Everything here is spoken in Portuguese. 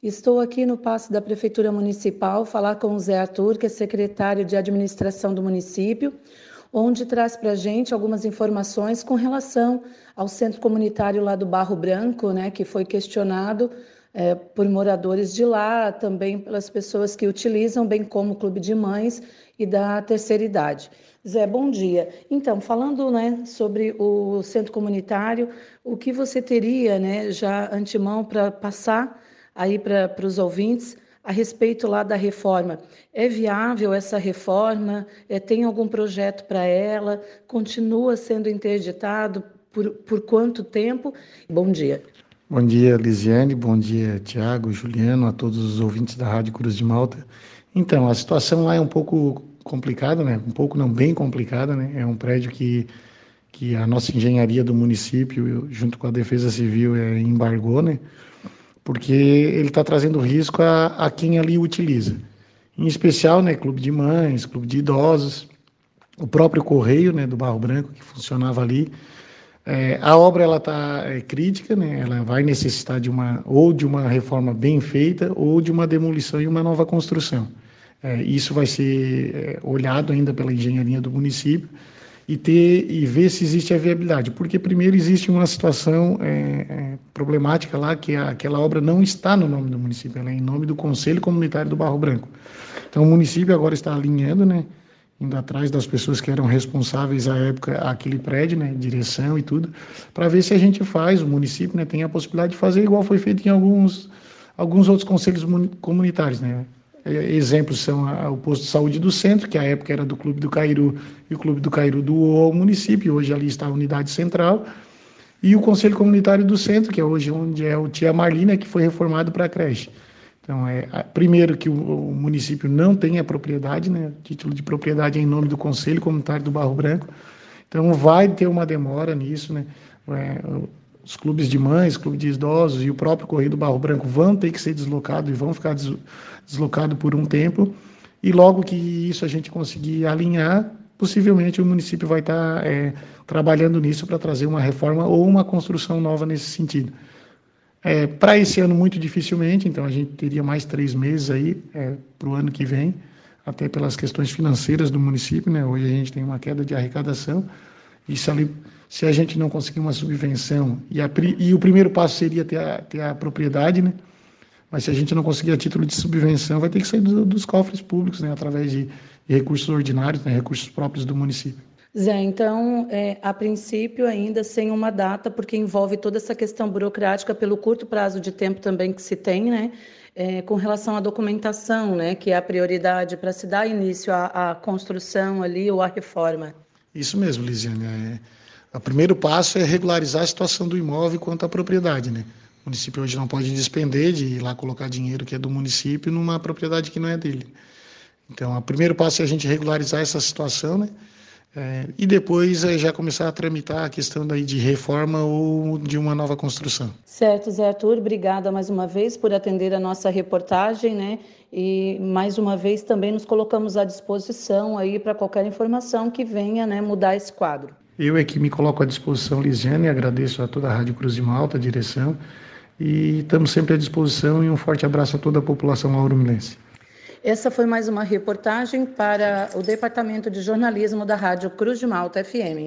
Estou aqui no passe da Prefeitura Municipal falar com o Zé Arthur, que é secretário de Administração do município, onde traz para a gente algumas informações com relação ao centro comunitário lá do Barro Branco, né, que foi questionado é, por moradores de lá, também pelas pessoas que utilizam, bem como o Clube de Mães e da terceira idade. Zé, bom dia. Então, falando né, sobre o centro comunitário, o que você teria né, já antemão para passar aí para os ouvintes a respeito lá da reforma. É viável essa reforma? É, tem algum projeto para ela? Continua sendo interditado? Por, por quanto tempo? Bom dia. Bom dia, Lisiane. Bom dia, Tiago, Juliano, a todos os ouvintes da Rádio Cruz de Malta. Então, a situação lá é um pouco complicada, né? Um pouco não bem complicada, né? É um prédio que que a nossa engenharia do município, junto com a Defesa Civil, é, embargou, né? Porque ele está trazendo risco a, a quem ali utiliza. Em especial, né? Clube de mães, clube de idosos, o próprio correio, né? Do Barro Branco que funcionava ali. É, a obra ela está é, crítica, né? Ela vai necessitar de uma ou de uma reforma bem feita ou de uma demolição e uma nova construção. É, isso vai ser é, olhado ainda pela engenharia do município e ter e ver se existe a viabilidade, porque primeiro existe uma situação é, é, problemática lá que a, aquela obra não está no nome do município, ela é em nome do Conselho Comunitário do Barro Branco. Então o município agora está alinhando, né, indo atrás das pessoas que eram responsáveis à época aquele prédio, né, direção e tudo, para ver se a gente faz, o município, né, tem a possibilidade de fazer igual foi feito em alguns alguns outros conselhos comunitários, né, exemplos são o posto de saúde do centro, que à época era do Clube do Cairu, e o Clube do Cairu doou ao município, hoje ali está a unidade central, e o Conselho Comunitário do Centro, que é hoje onde é o Tia Marlina, que foi reformado para a creche. Então, é, primeiro que o, o, município não tem a propriedade, né, título de propriedade é em nome do Conselho Comunitário do Barro Branco, então vai ter uma demora nisso, né, é, os clubes de mães, clube de idosos e o próprio Correio do Barro Branco vão ter que ser deslocados e vão ficar deslocados por um tempo. E logo que isso a gente conseguir alinhar, possivelmente o município vai estar é, trabalhando nisso para trazer uma reforma ou uma construção nova nesse sentido. É, para esse ano, muito dificilmente, então a gente teria mais três meses aí é, para o ano que vem, até pelas questões financeiras do município. Né? Hoje a gente tem uma queda de arrecadação. Isso ali se a gente não conseguir uma subvenção, e, a, e o primeiro passo seria ter a, ter a propriedade, né? mas se a gente não conseguir a título de subvenção, vai ter que sair do, dos cofres públicos, né? através de, de recursos ordinários, né? recursos próprios do município. Zé, então, é, a princípio, ainda sem uma data, porque envolve toda essa questão burocrática pelo curto prazo de tempo também que se tem, né? É, com relação à documentação, né? Que é a prioridade para se dar início à, à, construção ali ou à reforma. Isso mesmo, Lisiane. É o primeiro passo é regularizar a situação do imóvel quanto à propriedade, né? O município hoje não pode despender de ir lá colocar dinheiro que é do município numa propriedade que não é dele. Então, o primeiro passo é a gente regularizar essa situação, né? É, e depois é já começar a tramitar a questão daí de reforma ou de uma nova construção. Certo, Zé Arthur, obrigada mais uma vez por atender a nossa reportagem, né? E mais uma vez também nos colocamos à disposição aí para qualquer informação que venha, né, mudar esse quadro. Eu é que me coloco à disposição, Lisiane, agradeço a toda a Rádio Cruz de Malta, a direção, e estamos sempre à disposição e um forte abraço a toda a população lauruminense. Essa foi mais uma reportagem para o Departamento de Jornalismo da Rádio Cruz de Malta FM.